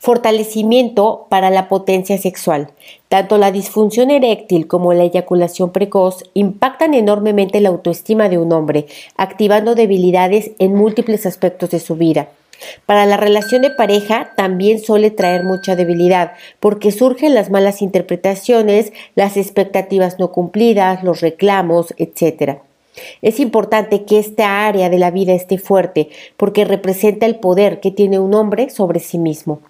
Fortalecimiento para la potencia sexual. Tanto la disfunción eréctil como la eyaculación precoz impactan enormemente la autoestima de un hombre, activando debilidades en múltiples aspectos de su vida. Para la relación de pareja también suele traer mucha debilidad, porque surgen las malas interpretaciones, las expectativas no cumplidas, los reclamos, etc. Es importante que esta área de la vida esté fuerte, porque representa el poder que tiene un hombre sobre sí mismo.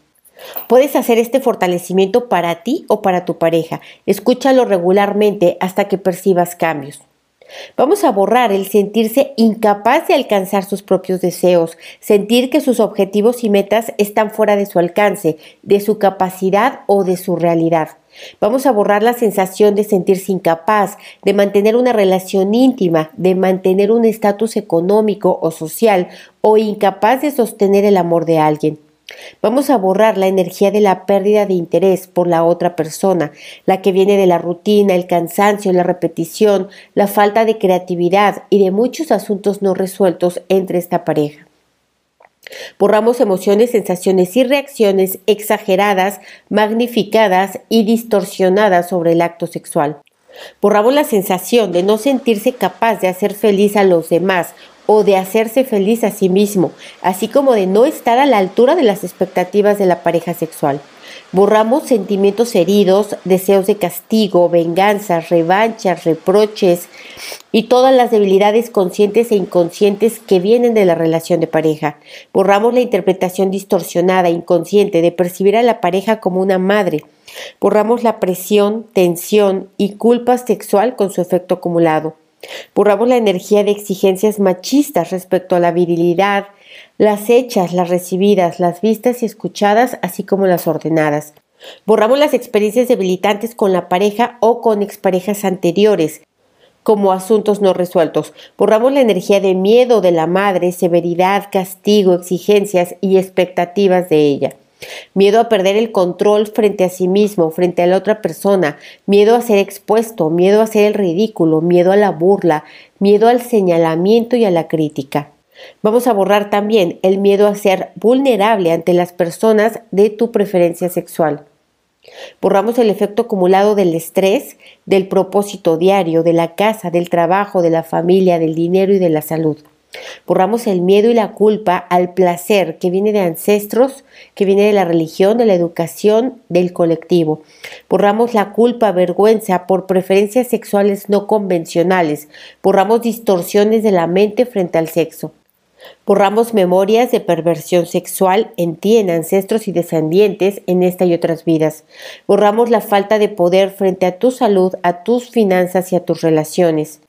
Puedes hacer este fortalecimiento para ti o para tu pareja. Escúchalo regularmente hasta que percibas cambios. Vamos a borrar el sentirse incapaz de alcanzar sus propios deseos, sentir que sus objetivos y metas están fuera de su alcance, de su capacidad o de su realidad. Vamos a borrar la sensación de sentirse incapaz, de mantener una relación íntima, de mantener un estatus económico o social o incapaz de sostener el amor de alguien. Vamos a borrar la energía de la pérdida de interés por la otra persona, la que viene de la rutina, el cansancio, la repetición, la falta de creatividad y de muchos asuntos no resueltos entre esta pareja. Borramos emociones, sensaciones y reacciones exageradas, magnificadas y distorsionadas sobre el acto sexual. Borramos la sensación de no sentirse capaz de hacer feliz a los demás o de hacerse feliz a sí mismo, así como de no estar a la altura de las expectativas de la pareja sexual. Borramos sentimientos heridos, deseos de castigo, venganzas, revanchas, reproches y todas las debilidades conscientes e inconscientes que vienen de la relación de pareja. Borramos la interpretación distorsionada, inconsciente, de percibir a la pareja como una madre. Borramos la presión, tensión y culpa sexual con su efecto acumulado. Borramos la energía de exigencias machistas respecto a la virilidad, las hechas, las recibidas, las vistas y escuchadas, así como las ordenadas. Borramos las experiencias debilitantes con la pareja o con exparejas anteriores, como asuntos no resueltos. Borramos la energía de miedo de la madre, severidad, castigo, exigencias y expectativas de ella. Miedo a perder el control frente a sí mismo, frente a la otra persona, miedo a ser expuesto, miedo a ser el ridículo, miedo a la burla, miedo al señalamiento y a la crítica. Vamos a borrar también el miedo a ser vulnerable ante las personas de tu preferencia sexual. Borramos el efecto acumulado del estrés, del propósito diario, de la casa, del trabajo, de la familia, del dinero y de la salud. Borramos el miedo y la culpa al placer que viene de ancestros, que viene de la religión, de la educación, del colectivo. Borramos la culpa, vergüenza por preferencias sexuales no convencionales. Borramos distorsiones de la mente frente al sexo. Borramos memorias de perversión sexual en ti, en ancestros y descendientes, en esta y otras vidas. Borramos la falta de poder frente a tu salud, a tus finanzas y a tus relaciones.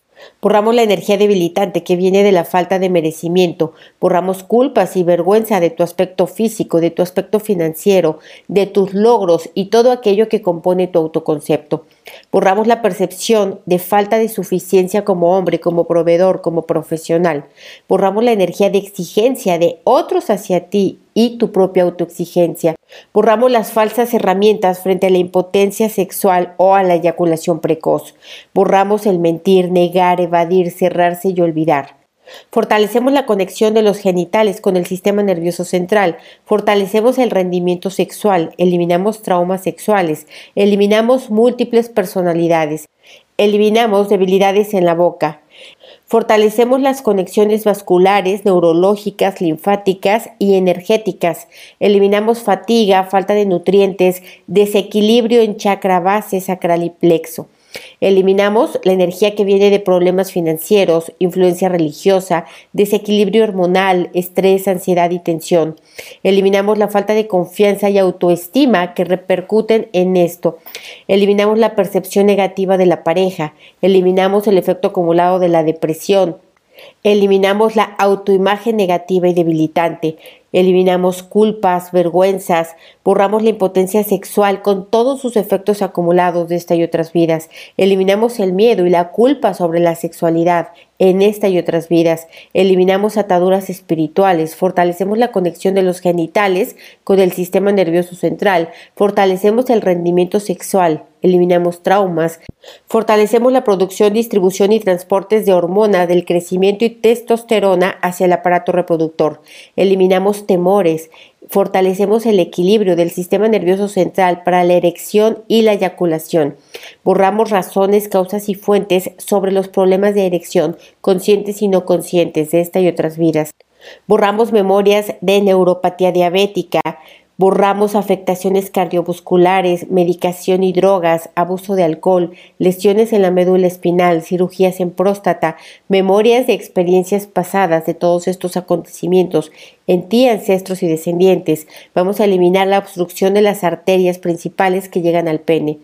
Borramos la energía debilitante que viene de la falta de merecimiento. Borramos culpas y vergüenza de tu aspecto físico, de tu aspecto financiero, de tus logros y todo aquello que compone tu autoconcepto. Borramos la percepción de falta de suficiencia como hombre, como proveedor, como profesional. Borramos la energía de exigencia de otros hacia ti y tu propia autoexigencia. Borramos las falsas herramientas frente a la impotencia sexual o a la eyaculación precoz. Borramos el mentir, negar, evadir, cerrarse y olvidar. Fortalecemos la conexión de los genitales con el sistema nervioso central, fortalecemos el rendimiento sexual, eliminamos traumas sexuales, eliminamos múltiples personalidades, eliminamos debilidades en la boca, Fortalecemos las conexiones vasculares, neurológicas, linfáticas y energéticas. Eliminamos fatiga, falta de nutrientes, desequilibrio en chakra base, sacral y plexo. Eliminamos la energía que viene de problemas financieros, influencia religiosa, desequilibrio hormonal, estrés, ansiedad y tensión. Eliminamos la falta de confianza y autoestima que repercuten en esto. Eliminamos la percepción negativa de la pareja. Eliminamos el efecto acumulado de la depresión. Eliminamos la autoimagen negativa y debilitante. Eliminamos culpas, vergüenzas, borramos la impotencia sexual con todos sus efectos acumulados de esta y otras vidas. Eliminamos el miedo y la culpa sobre la sexualidad en esta y otras vidas. Eliminamos ataduras espirituales, fortalecemos la conexión de los genitales con el sistema nervioso central, fortalecemos el rendimiento sexual, eliminamos traumas, fortalecemos la producción, distribución y transportes de hormona del crecimiento y testosterona hacia el aparato reproductor, eliminamos temores, fortalecemos el equilibrio del sistema nervioso central para la erección y la eyaculación. Borramos razones, causas y fuentes sobre los problemas de erección, conscientes y no conscientes de esta y otras vidas. Borramos memorias de neuropatía diabética, Borramos afectaciones cardiovasculares, medicación y drogas, abuso de alcohol, lesiones en la médula espinal, cirugías en próstata, memorias de experiencias pasadas de todos estos acontecimientos en ti, ancestros y descendientes. Vamos a eliminar la obstrucción de las arterias principales que llegan al pene.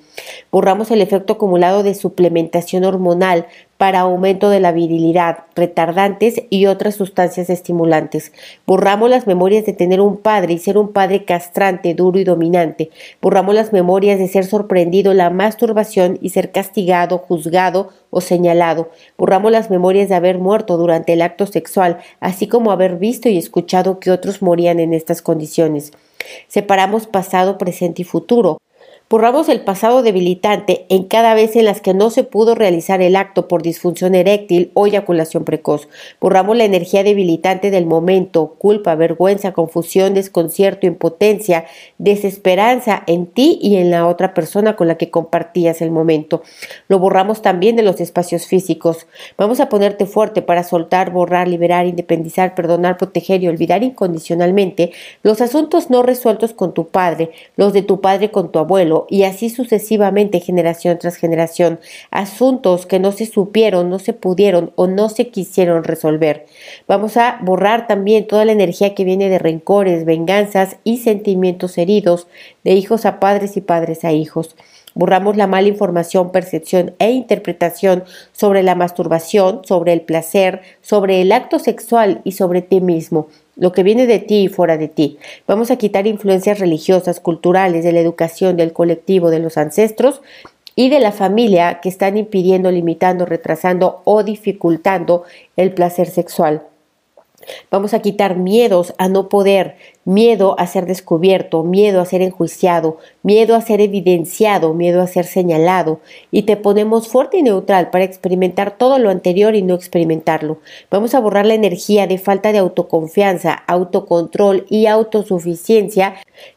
Borramos el efecto acumulado de suplementación hormonal para aumento de la virilidad, retardantes y otras sustancias estimulantes. Borramos las memorias de tener un padre y ser un padre castrante, duro y dominante. Borramos las memorias de ser sorprendido en la masturbación y ser castigado, juzgado o señalado. Borramos las memorias de haber muerto durante el acto sexual, así como haber visto y escuchado que otros morían en estas condiciones. Separamos pasado, presente y futuro. Borramos el pasado debilitante en cada vez en las que no se pudo realizar el acto por disfunción eréctil o eyaculación precoz. Borramos la energía debilitante del momento, culpa, vergüenza, confusión, desconcierto, impotencia, desesperanza en ti y en la otra persona con la que compartías el momento. Lo borramos también de los espacios físicos. Vamos a ponerte fuerte para soltar, borrar, liberar, independizar, perdonar, proteger y olvidar incondicionalmente los asuntos no resueltos con tu padre, los de tu padre con tu abuelo, y así sucesivamente generación tras generación, asuntos que no se supieron, no se pudieron o no se quisieron resolver. Vamos a borrar también toda la energía que viene de rencores, venganzas y sentimientos heridos de hijos a padres y padres a hijos. Borramos la mala información, percepción e interpretación sobre la masturbación, sobre el placer, sobre el acto sexual y sobre ti mismo lo que viene de ti y fuera de ti. Vamos a quitar influencias religiosas, culturales, de la educación, del colectivo, de los ancestros y de la familia que están impidiendo, limitando, retrasando o dificultando el placer sexual. Vamos a quitar miedos a no poder, miedo a ser descubierto, miedo a ser enjuiciado, miedo a ser evidenciado, miedo a ser señalado, y te ponemos fuerte y neutral para experimentar todo lo anterior y no experimentarlo. Vamos a borrar la energía de falta de autoconfianza, autocontrol y autosuficiencia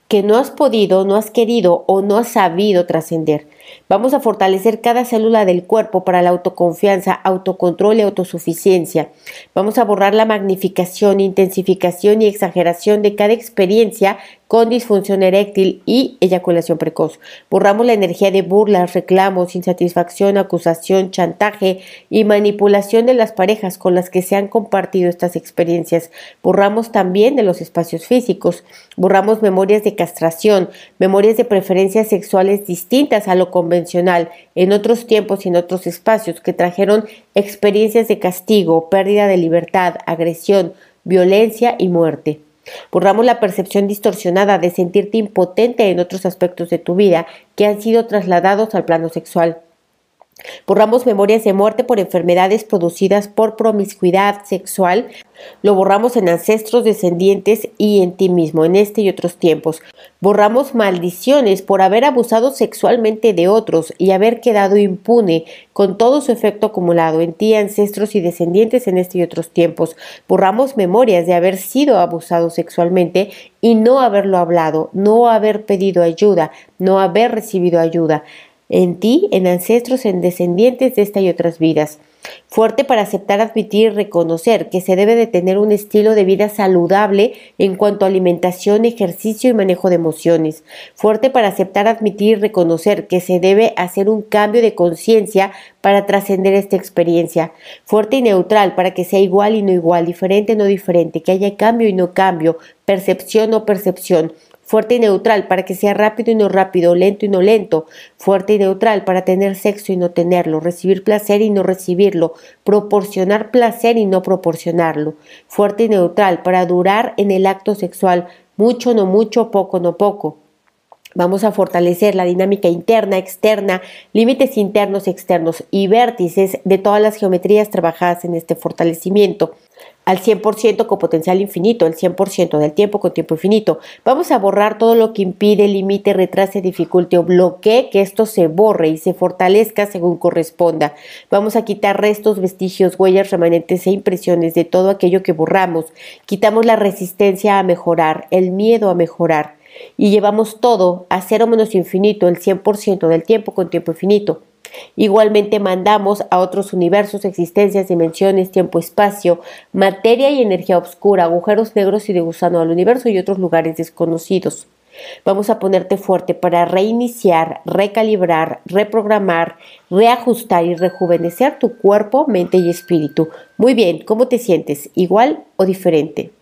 que no has podido, no has querido o no has sabido trascender. Vamos a fortalecer cada célula del cuerpo para la autoconfianza, autocontrol y autosuficiencia. Vamos a borrar la magnificación, intensificación y exageración de cada experiencia con disfunción eréctil y eyaculación precoz. Borramos la energía de burlas, reclamos, insatisfacción, acusación, chantaje y manipulación de las parejas con las que se han compartido estas experiencias. Borramos también de los espacios físicos. Borramos memorias de castración, memorias de preferencias sexuales distintas a lo convencional en otros tiempos y en otros espacios que trajeron experiencias de castigo, pérdida de libertad, agresión, violencia y muerte. Borramos la percepción distorsionada de sentirte impotente en otros aspectos de tu vida que han sido trasladados al plano sexual. Borramos memorias de muerte por enfermedades producidas por promiscuidad sexual. Lo borramos en ancestros, descendientes y en ti mismo, en este y otros tiempos. Borramos maldiciones por haber abusado sexualmente de otros y haber quedado impune con todo su efecto acumulado en ti, ancestros y descendientes en este y otros tiempos. Borramos memorias de haber sido abusado sexualmente y no haberlo hablado, no haber pedido ayuda, no haber recibido ayuda en ti, en ancestros, en descendientes de esta y otras vidas. Fuerte para aceptar, admitir y reconocer que se debe de tener un estilo de vida saludable en cuanto a alimentación, ejercicio y manejo de emociones. Fuerte para aceptar, admitir y reconocer que se debe hacer un cambio de conciencia para trascender esta experiencia. Fuerte y neutral para que sea igual y no igual, diferente y no diferente, que haya cambio y no cambio, percepción o percepción fuerte y neutral para que sea rápido y no rápido, lento y no lento, fuerte y neutral para tener sexo y no tenerlo, recibir placer y no recibirlo, proporcionar placer y no proporcionarlo, fuerte y neutral para durar en el acto sexual, mucho, no mucho, poco, no poco. Vamos a fortalecer la dinámica interna, externa, límites internos, externos y vértices de todas las geometrías trabajadas en este fortalecimiento al 100% con potencial infinito, el 100% del tiempo con tiempo infinito. Vamos a borrar todo lo que impide, limite, retrase, dificulte o bloquee que esto se borre y se fortalezca según corresponda. Vamos a quitar restos, vestigios, huellas, remanentes e impresiones de todo aquello que borramos. Quitamos la resistencia a mejorar, el miedo a mejorar y llevamos todo a cero menos infinito, el 100% del tiempo con tiempo infinito. Igualmente mandamos a otros universos, existencias, dimensiones, tiempo, espacio, materia y energía oscura, agujeros negros y de gusano al universo y otros lugares desconocidos. Vamos a ponerte fuerte para reiniciar, recalibrar, reprogramar, reajustar y rejuvenecer tu cuerpo, mente y espíritu. Muy bien, ¿cómo te sientes? ¿Igual o diferente?